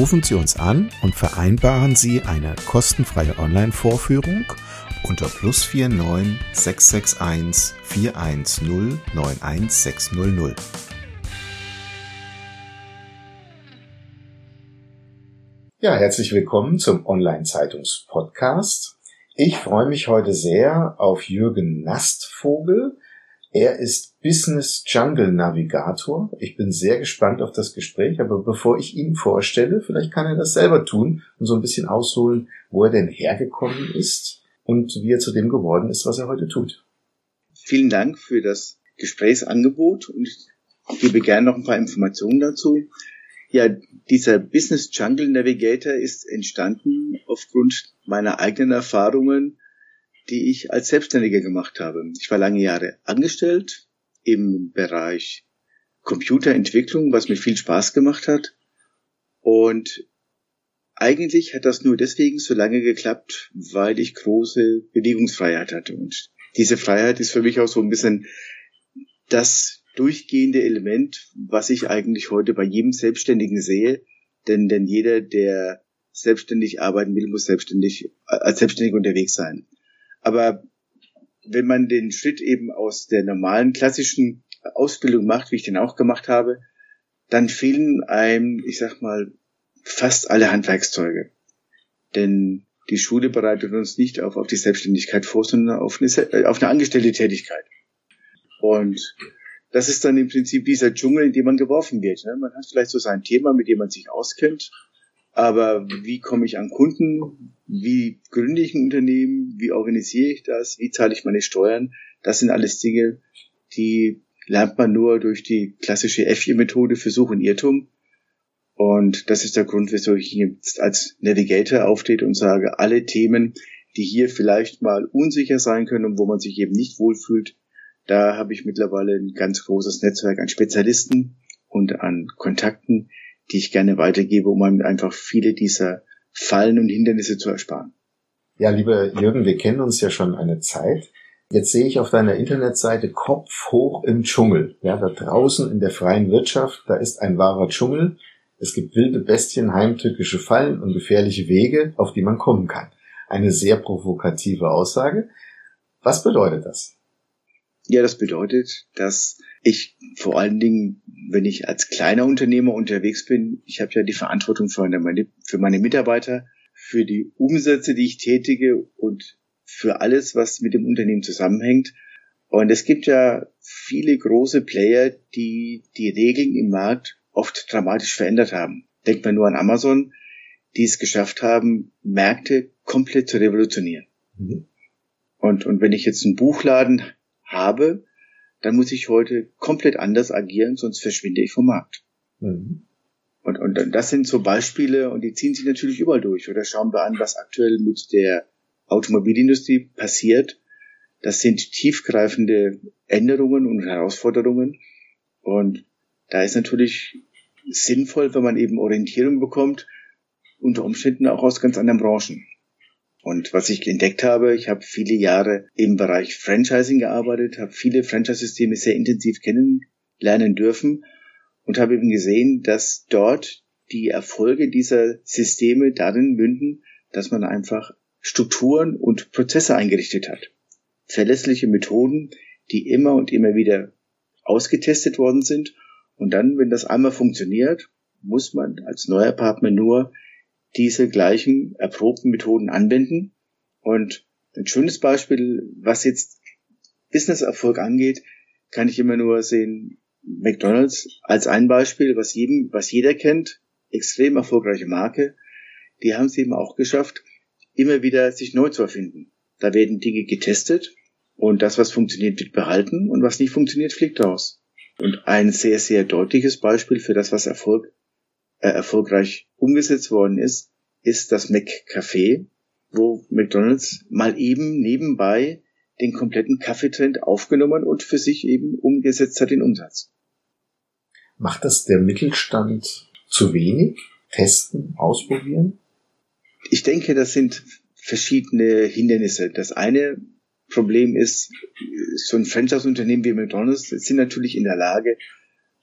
Rufen Sie uns an und vereinbaren Sie eine kostenfreie Online-Vorführung unter plus 49 661 410 91600. Ja, herzlich willkommen zum Online-Zeitungs-Podcast. Ich freue mich heute sehr auf Jürgen Nastvogel. Er ist Business Jungle Navigator. Ich bin sehr gespannt auf das Gespräch, aber bevor ich ihn vorstelle, vielleicht kann er das selber tun und so ein bisschen ausholen, wo er denn hergekommen ist und wie er zu dem geworden ist, was er heute tut. Vielen Dank für das Gesprächsangebot und ich gebe gerne noch ein paar Informationen dazu. Ja, dieser Business Jungle Navigator ist entstanden aufgrund meiner eigenen Erfahrungen die ich als Selbstständiger gemacht habe. Ich war lange Jahre angestellt im Bereich Computerentwicklung, was mir viel Spaß gemacht hat. Und eigentlich hat das nur deswegen so lange geklappt, weil ich große Bewegungsfreiheit hatte. Und diese Freiheit ist für mich auch so ein bisschen das durchgehende Element, was ich eigentlich heute bei jedem Selbstständigen sehe. Denn, denn jeder, der selbstständig arbeiten will, muss selbstständig, als selbstständig unterwegs sein. Aber wenn man den Schritt eben aus der normalen klassischen Ausbildung macht, wie ich den auch gemacht habe, dann fehlen einem, ich sag mal, fast alle Handwerkszeuge. Denn die Schule bereitet uns nicht auf, auf die Selbstständigkeit vor, sondern auf eine, auf eine angestellte Tätigkeit. Und das ist dann im Prinzip dieser Dschungel, in dem man geworfen wird. Ne? Man hat vielleicht so sein Thema, mit dem man sich auskennt, aber wie komme ich an Kunden? Wie gründe ich ein Unternehmen? Wie organisiere ich das? Wie zahle ich meine Steuern? Das sind alles Dinge, die lernt man nur durch die klassische F4-Methode Versuch und Irrtum. Und das ist der Grund, wieso ich jetzt als Navigator auftrete und sage, alle Themen, die hier vielleicht mal unsicher sein können und wo man sich eben nicht wohlfühlt, da habe ich mittlerweile ein ganz großes Netzwerk an Spezialisten und an Kontakten, die ich gerne weitergebe, um einfach viele dieser Fallen und Hindernisse zu ersparen. Ja, lieber Jürgen, wir kennen uns ja schon eine Zeit. Jetzt sehe ich auf deiner Internetseite Kopf hoch im Dschungel. Ja, da draußen in der freien Wirtschaft, da ist ein wahrer Dschungel. Es gibt wilde Bestien, heimtückische Fallen und gefährliche Wege, auf die man kommen kann. Eine sehr provokative Aussage. Was bedeutet das? Ja, das bedeutet, dass ich vor allen Dingen, wenn ich als kleiner Unternehmer unterwegs bin, ich habe ja die Verantwortung für meine, für meine Mitarbeiter, für die Umsätze, die ich tätige und für alles, was mit dem Unternehmen zusammenhängt. Und es gibt ja viele große Player, die die Regeln im Markt oft dramatisch verändert haben. Denkt man nur an Amazon, die es geschafft haben, Märkte komplett zu revolutionieren. Mhm. Und, und wenn ich jetzt einen Buchladen habe, dann muss ich heute komplett anders agieren, sonst verschwinde ich vom Markt. Mhm. Und, und das sind so Beispiele und die ziehen sich natürlich überall durch. Oder schauen wir an, was aktuell mit der Automobilindustrie passiert. Das sind tiefgreifende Änderungen und Herausforderungen. Und da ist natürlich sinnvoll, wenn man eben Orientierung bekommt, unter Umständen auch aus ganz anderen Branchen. Und was ich entdeckt habe, ich habe viele Jahre im Bereich Franchising gearbeitet, habe viele Franchise-Systeme sehr intensiv kennenlernen dürfen und habe eben gesehen, dass dort die Erfolge dieser Systeme darin münden, dass man einfach Strukturen und Prozesse eingerichtet hat. Verlässliche Methoden, die immer und immer wieder ausgetestet worden sind. Und dann, wenn das einmal funktioniert, muss man als neuer Partner nur diese gleichen erprobten Methoden anwenden. Und ein schönes Beispiel, was jetzt Business-Erfolg angeht, kann ich immer nur sehen, McDonald's als ein Beispiel, was jedem, was jeder kennt, extrem erfolgreiche Marke, die haben es eben auch geschafft, immer wieder sich neu zu erfinden. Da werden Dinge getestet und das, was funktioniert, wird behalten und was nicht funktioniert, fliegt raus. Und ein sehr, sehr deutliches Beispiel für das, was Erfolg, erfolgreich umgesetzt worden ist, ist das McCafé, wo McDonald's mal eben nebenbei den kompletten Kaffeetrend aufgenommen und für sich eben umgesetzt hat den Umsatz. Macht das der Mittelstand zu wenig? Testen, ausprobieren? Ich denke, das sind verschiedene Hindernisse. Das eine Problem ist, so ein Franchise-Unternehmen wie McDonald's sind natürlich in der Lage,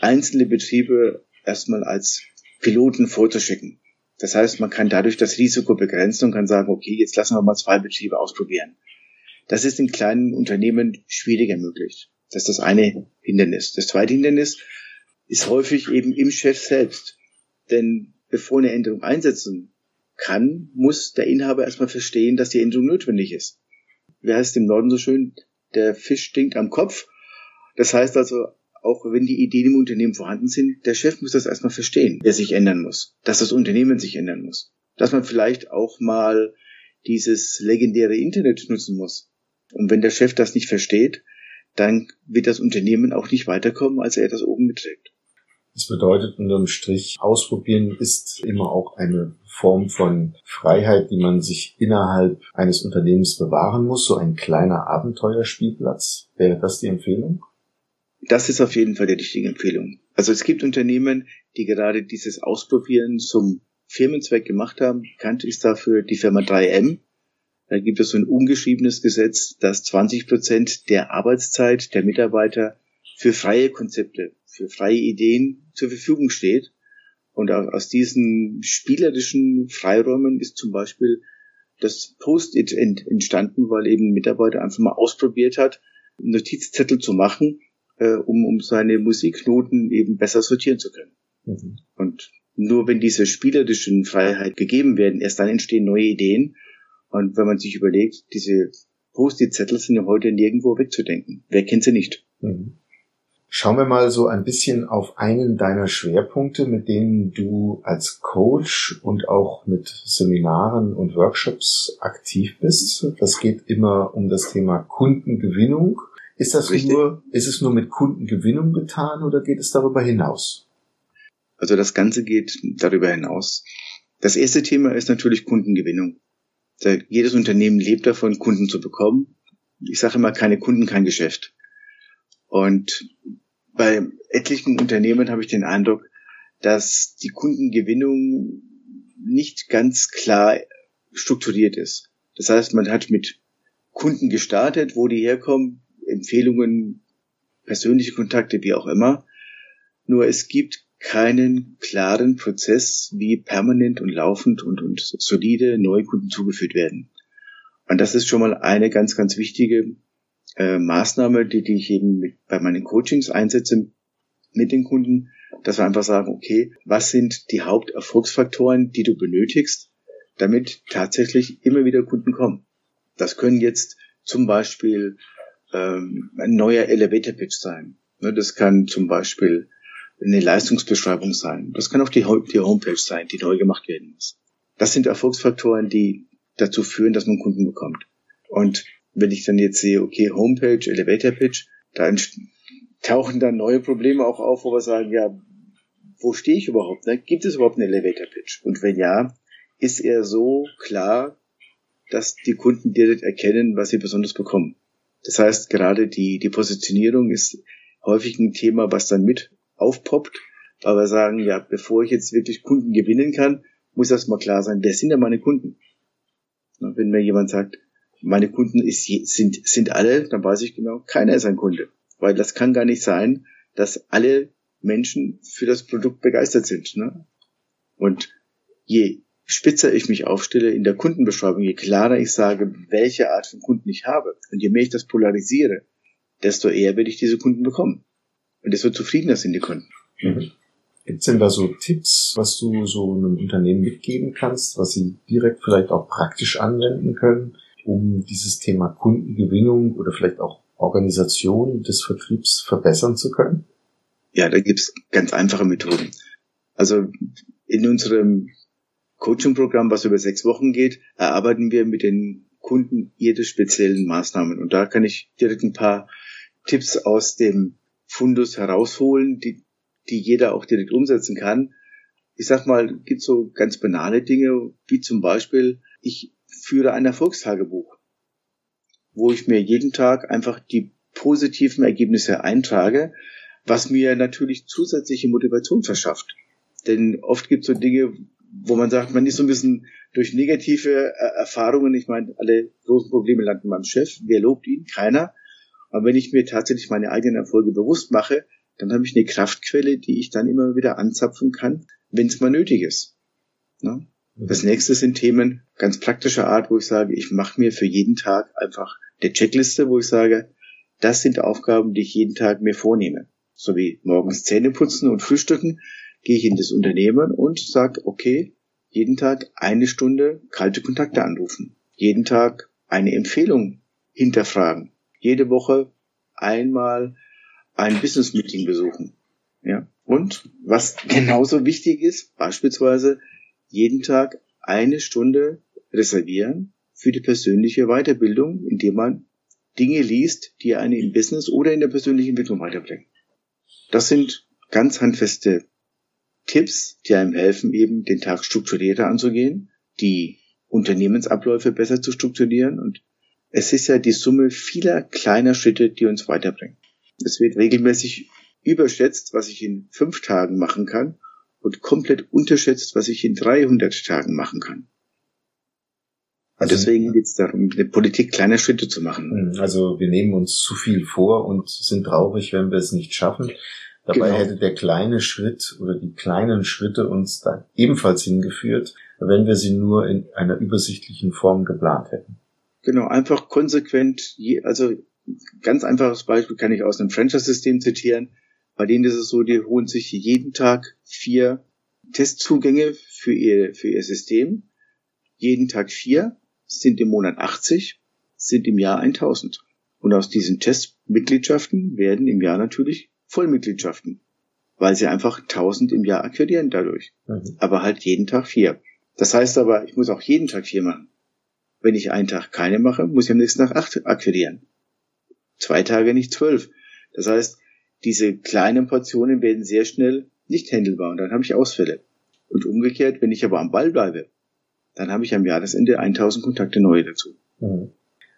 einzelne Betriebe erstmal als Piloten vorzuschicken. Das heißt, man kann dadurch das Risiko begrenzen und kann sagen, okay, jetzt lassen wir mal zwei Betriebe ausprobieren. Das ist in kleinen Unternehmen schwieriger möglich. Das ist das eine Hindernis. Das zweite Hindernis ist häufig eben im Chef selbst. Denn bevor eine Änderung einsetzen kann, muss der Inhaber erstmal verstehen, dass die Änderung notwendig ist. Wie heißt im Norden so schön? Der Fisch stinkt am Kopf. Das heißt also, auch wenn die Ideen im Unternehmen vorhanden sind, der Chef muss das erstmal verstehen, der sich ändern muss, dass das Unternehmen sich ändern muss, dass man vielleicht auch mal dieses legendäre Internet nutzen muss. Und wenn der Chef das nicht versteht, dann wird das Unternehmen auch nicht weiterkommen, als er das oben mitträgt. Das bedeutet unterm Strich, ausprobieren ist immer auch eine Form von Freiheit, die man sich innerhalb eines Unternehmens bewahren muss, so ein kleiner Abenteuerspielplatz. Wäre das die Empfehlung? Das ist auf jeden Fall die richtige Empfehlung. Also es gibt Unternehmen, die gerade dieses Ausprobieren zum Firmenzweck gemacht haben. Bekannt ist dafür die Firma 3M. Da gibt es so ein ungeschriebenes Gesetz, dass 20 Prozent der Arbeitszeit der Mitarbeiter für freie Konzepte, für freie Ideen zur Verfügung steht. Und aus diesen spielerischen Freiräumen ist zum Beispiel das Post-it entstanden, weil eben ein Mitarbeiter einfach mal ausprobiert hat, Notizzettel zu machen, äh, um, um seine Musiknoten eben besser sortieren zu können. Mhm. Und nur wenn diese spielerischen Freiheit gegeben werden, erst dann entstehen neue Ideen. Und wenn man sich überlegt, diese Post-it-Zettel sind ja heute nirgendwo wegzudenken. Wer kennt sie nicht? Mhm. Schauen wir mal so ein bisschen auf einen deiner Schwerpunkte, mit denen du als Coach und auch mit Seminaren und Workshops aktiv bist. Das geht immer um das Thema Kundengewinnung. Ist das Richtig. nur, ist es nur mit Kundengewinnung getan oder geht es darüber hinaus? Also das Ganze geht darüber hinaus. Das erste Thema ist natürlich Kundengewinnung. Jedes Unternehmen lebt davon, Kunden zu bekommen. Ich sage immer, keine Kunden, kein Geschäft. Und bei etlichen Unternehmen habe ich den Eindruck, dass die Kundengewinnung nicht ganz klar strukturiert ist. Das heißt, man hat mit Kunden gestartet, wo die herkommen, Empfehlungen, persönliche Kontakte, wie auch immer. Nur es gibt keinen klaren Prozess, wie permanent und laufend und, und solide neue Kunden zugeführt werden. Und das ist schon mal eine ganz, ganz wichtige äh, Maßnahme, die, die ich eben mit, bei meinen Coachings einsetze mit den Kunden, dass wir einfach sagen, okay, was sind die Haupterfolgsfaktoren, die du benötigst, damit tatsächlich immer wieder Kunden kommen. Das können jetzt zum Beispiel ähm, ein neuer Elevator Pitch sein. Ne, das kann zum Beispiel eine Leistungsbeschreibung sein. Das kann auch die, die Homepage sein, die neu gemacht werden muss. Das sind Erfolgsfaktoren, die dazu führen, dass man Kunden bekommt. Und wenn ich dann jetzt sehe, okay, Homepage, Elevator Pitch, da tauchen dann neue Probleme auch auf, wo wir sagen, ja, wo stehe ich überhaupt? Ne? Gibt es überhaupt einen Elevator Pitch? Und wenn ja, ist er so klar, dass die Kunden direkt erkennen, was sie besonders bekommen. Das heißt, gerade die, die Positionierung ist häufig ein Thema, was dann mit aufpoppt. Aber wir sagen, ja, bevor ich jetzt wirklich Kunden gewinnen kann, muss erstmal klar sein, wer sind denn meine Kunden? Wenn mir jemand sagt, meine Kunden ist, sind, sind alle, dann weiß ich genau, keiner ist ein Kunde. Weil das kann gar nicht sein, dass alle Menschen für das Produkt begeistert sind. Ne? Und je spitzer ich mich aufstelle in der Kundenbeschreibung, je klarer ich sage, welche Art von Kunden ich habe und je mehr ich das polarisiere, desto eher werde ich diese Kunden bekommen. Und desto zufriedener sind die Kunden. Mhm. Gibt es denn da so Tipps, was du so einem Unternehmen mitgeben kannst, was sie direkt vielleicht auch praktisch anwenden können, um dieses Thema Kundengewinnung oder vielleicht auch Organisation des Vertriebs verbessern zu können? Ja, da gibt's ganz einfache Methoden. Also in unserem Coaching-Programm, was über sechs Wochen geht, erarbeiten wir mit den Kunden ihre speziellen Maßnahmen. Und da kann ich direkt ein paar Tipps aus dem Fundus herausholen, die, die jeder auch direkt umsetzen kann. Ich sag mal, gibt so ganz banale Dinge, wie zum Beispiel, ich führe ein Erfolgstagebuch, wo ich mir jeden Tag einfach die positiven Ergebnisse eintrage, was mir natürlich zusätzliche Motivation verschafft. Denn oft gibt es so Dinge, wo man sagt, man ist so ein bisschen durch negative äh, Erfahrungen, ich meine, alle großen Probleme landen beim Chef, wer lobt ihn? Keiner. Aber wenn ich mir tatsächlich meine eigenen Erfolge bewusst mache, dann habe ich eine Kraftquelle, die ich dann immer wieder anzapfen kann, wenn es mal nötig ist. Ne? Das nächste sind Themen ganz praktischer Art, wo ich sage, ich mache mir für jeden Tag einfach eine Checkliste, wo ich sage, das sind Aufgaben, die ich jeden Tag mir vornehme. So wie morgens Zähne putzen und frühstücken, gehe ich in das Unternehmen und sage, okay, jeden Tag eine Stunde kalte Kontakte anrufen. Jeden Tag eine Empfehlung hinterfragen. Jede Woche einmal ein Business Meeting besuchen. Ja. Und was genauso wichtig ist, beispielsweise jeden Tag eine Stunde reservieren für die persönliche Weiterbildung, indem man Dinge liest, die einen im Business oder in der persönlichen Entwicklung weiterbringen. Das sind ganz handfeste Tipps, die einem helfen, eben den Tag strukturierter anzugehen, die Unternehmensabläufe besser zu strukturieren und es ist ja die Summe vieler kleiner Schritte, die uns weiterbringen. Es wird regelmäßig überschätzt, was ich in fünf Tagen machen kann und komplett unterschätzt, was ich in 300 Tagen machen kann. Also, deswegen geht es darum, eine Politik kleiner Schritte zu machen. Also wir nehmen uns zu viel vor und sind traurig, wenn wir es nicht schaffen. Dabei genau. hätte der kleine Schritt oder die kleinen Schritte uns da ebenfalls hingeführt, wenn wir sie nur in einer übersichtlichen Form geplant hätten. Genau, einfach konsequent, also ganz einfaches Beispiel kann ich aus einem Franchise-System zitieren. Bei denen ist es so, die holen sich jeden Tag vier Testzugänge für ihr, für ihr System. Jeden Tag vier sind im Monat 80, sind im Jahr 1000. Und aus diesen Testmitgliedschaften werden im Jahr natürlich Vollmitgliedschaften, weil sie einfach 1000 im Jahr akquirieren dadurch. Mhm. Aber halt jeden Tag vier. Das heißt aber, ich muss auch jeden Tag vier machen. Wenn ich einen Tag keine mache, muss ich am nächsten Tag acht akquirieren. Zwei Tage nicht zwölf. Das heißt, diese kleinen Portionen werden sehr schnell nicht händelbar und dann habe ich Ausfälle. Und umgekehrt, wenn ich aber am Ball bleibe, dann habe ich am Jahresende 1000 Kontakte neue dazu. Mhm.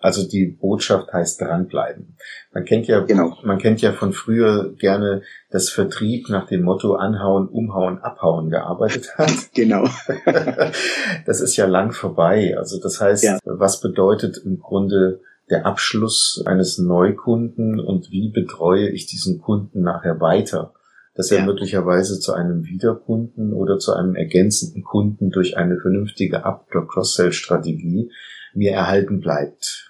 Also die Botschaft heißt dranbleiben. Man kennt ja, genau. man kennt ja von früher gerne, dass Vertrieb nach dem Motto anhauen, umhauen, abhauen gearbeitet hat. genau. das ist ja lang vorbei. Also das heißt, ja. was bedeutet im Grunde der Abschluss eines Neukunden und wie betreue ich diesen Kunden nachher weiter? Dass er ja. möglicherweise zu einem Wiederkunden oder zu einem ergänzenden Kunden durch eine vernünftige Up- oder Cross-Sell-Strategie mir erhalten bleibt.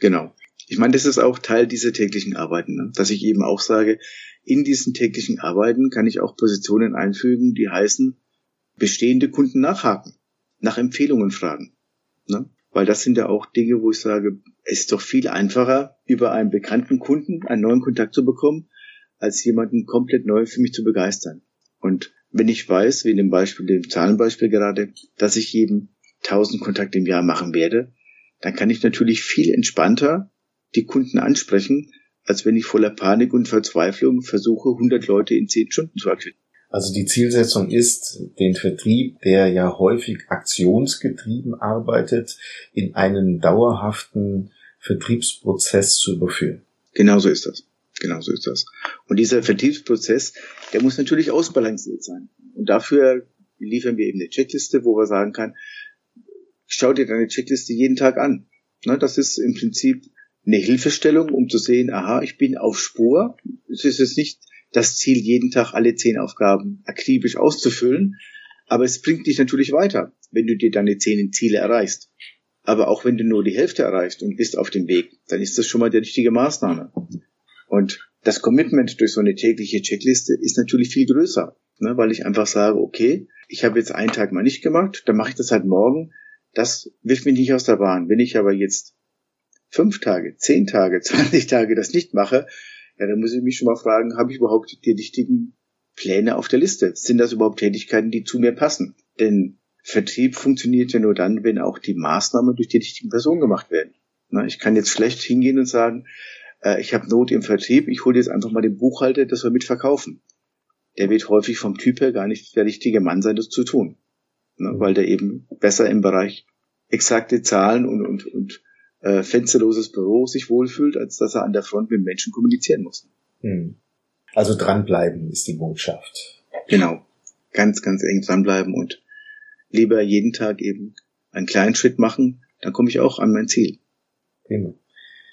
Genau. Ich meine, das ist auch Teil dieser täglichen Arbeiten, ne? dass ich eben auch sage, in diesen täglichen Arbeiten kann ich auch Positionen einfügen, die heißen, bestehende Kunden nachhaken, nach Empfehlungen fragen. Ne? Weil das sind ja auch Dinge, wo ich sage, es ist doch viel einfacher, über einen bekannten Kunden einen neuen Kontakt zu bekommen, als jemanden komplett neu für mich zu begeistern. Und wenn ich weiß, wie in dem Beispiel, dem Zahlenbeispiel gerade, dass ich eben 1000 Kontakte im Jahr machen werde, dann kann ich natürlich viel entspannter die Kunden ansprechen, als wenn ich voller Panik und Verzweiflung versuche, 100 Leute in 10 Stunden zu akquirieren. Also die Zielsetzung ist, den Vertrieb, der ja häufig aktionsgetrieben arbeitet, in einen dauerhaften Vertriebsprozess zu überführen. Genauso ist das. Genauso ist das. Und dieser Vertriebsprozess, der muss natürlich ausbalanciert sein. Und dafür liefern wir eben eine Checkliste, wo wir sagen kann, schau dir deine Checkliste jeden Tag an. Ne, das ist im Prinzip eine Hilfestellung, um zu sehen, aha, ich bin auf Spur. Es ist jetzt nicht das Ziel, jeden Tag alle zehn Aufgaben akribisch auszufüllen, aber es bringt dich natürlich weiter, wenn du dir deine zehn Ziele erreichst. Aber auch wenn du nur die Hälfte erreichst und bist auf dem Weg, dann ist das schon mal die richtige Maßnahme. Und das Commitment durch so eine tägliche Checkliste ist natürlich viel größer, ne, weil ich einfach sage, okay, ich habe jetzt einen Tag mal nicht gemacht, dann mache ich das halt morgen, das wirft mich nicht aus der Bahn. Wenn ich aber jetzt fünf Tage, zehn Tage, 20 Tage das nicht mache, ja, dann muss ich mich schon mal fragen, habe ich überhaupt die richtigen Pläne auf der Liste? Sind das überhaupt Tätigkeiten, die zu mir passen? Denn Vertrieb funktioniert ja nur dann, wenn auch die Maßnahmen durch die richtigen Personen gemacht werden. Ich kann jetzt schlecht hingehen und sagen, äh, ich habe Not im Vertrieb, ich hole jetzt einfach mal den Buchhalter, das wir mitverkaufen. Der wird häufig vom Typ her gar nicht der richtige Mann sein, das zu tun. Ne, weil der eben besser im Bereich exakte Zahlen und, und, und äh, fensterloses Büro sich wohlfühlt, als dass er an der Front mit Menschen kommunizieren muss. Hm. Also dranbleiben ist die Botschaft. Genau. Ganz, ganz eng dranbleiben und lieber jeden Tag eben einen kleinen Schritt machen, dann komme ich auch an mein Ziel. Genau.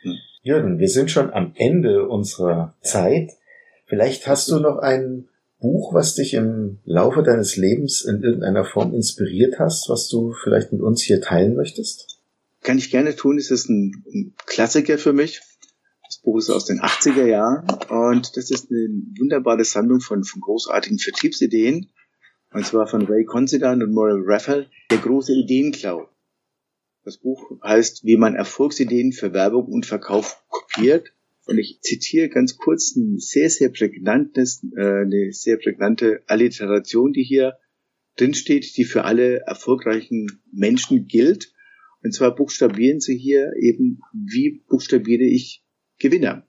Hm. Jürgen, wir sind schon am Ende unserer Zeit. Vielleicht hast du noch ein Buch, was dich im Laufe deines Lebens in irgendeiner Form inspiriert hast, was du vielleicht mit uns hier teilen möchtest? Kann ich gerne tun. Es ist ein, Klassiker für mich. Das Buch ist aus den 80er Jahren und das ist eine wunderbare Sammlung von, von großartigen Vertriebsideen. Und zwar von Ray Considine und Morel Raphael, der große Ideenklau. Das Buch heißt, wie man Erfolgsideen für Werbung und Verkauf kopiert. Und ich zitiere ganz kurz ein sehr, sehr prägnantes, äh, eine sehr prägnante Alliteration, die hier drinsteht, die für alle erfolgreichen Menschen gilt. Und zwar buchstabieren sie hier eben, wie buchstabiere ich Gewinner.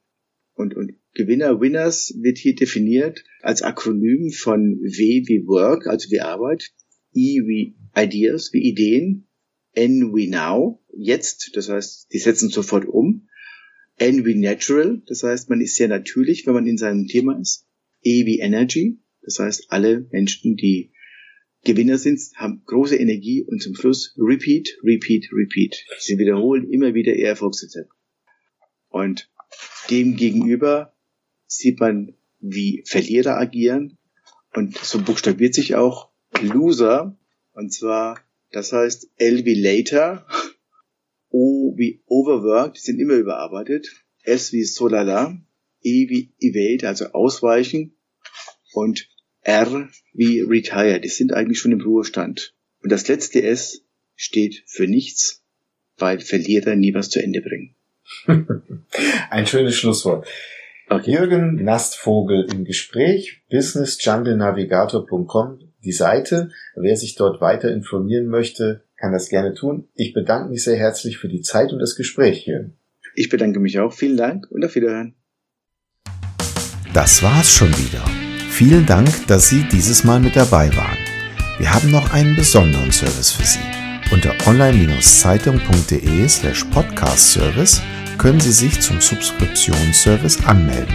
Und, und Gewinner, Winners wird hier definiert als Akronym von W wie Work, also wie Arbeit, I wie Ideas, wie Ideen, N wie Now, jetzt, das heißt, die setzen sofort um, N wie Natural, das heißt, man ist sehr natürlich, wenn man in seinem Thema ist, E wie Energy, das heißt, alle Menschen, die Gewinner sind, haben große Energie und zum Schluss Repeat, Repeat, Repeat. Sie wiederholen immer wieder ihr Erfolgsrezept. Und dem gegenüber sieht man, wie Verlierer agieren. Und so buchstabiert sich auch Loser. Und zwar, das heißt L wie later, O wie overworked, die sind immer überarbeitet, S wie solala, E wie evade, also ausweichen und R wie retire, die sind eigentlich schon im Ruhestand. Und das letzte S steht für nichts, weil Verlierer nie was zu Ende bringen. Ein schönes Schlusswort. Okay. Jürgen Nastvogel im Gespräch, businessjunglenavigator.com, die Seite. Wer sich dort weiter informieren möchte, kann das gerne tun. Ich bedanke mich sehr herzlich für die Zeit und das Gespräch, Jürgen. Ich bedanke mich auch. Vielen Dank und auf Wiederhören. Das war's schon wieder. Vielen Dank, dass Sie dieses Mal mit dabei waren. Wir haben noch einen besonderen Service für Sie. Unter online-zeitung.de slash podcast service können Sie sich zum Subskriptionsservice anmelden.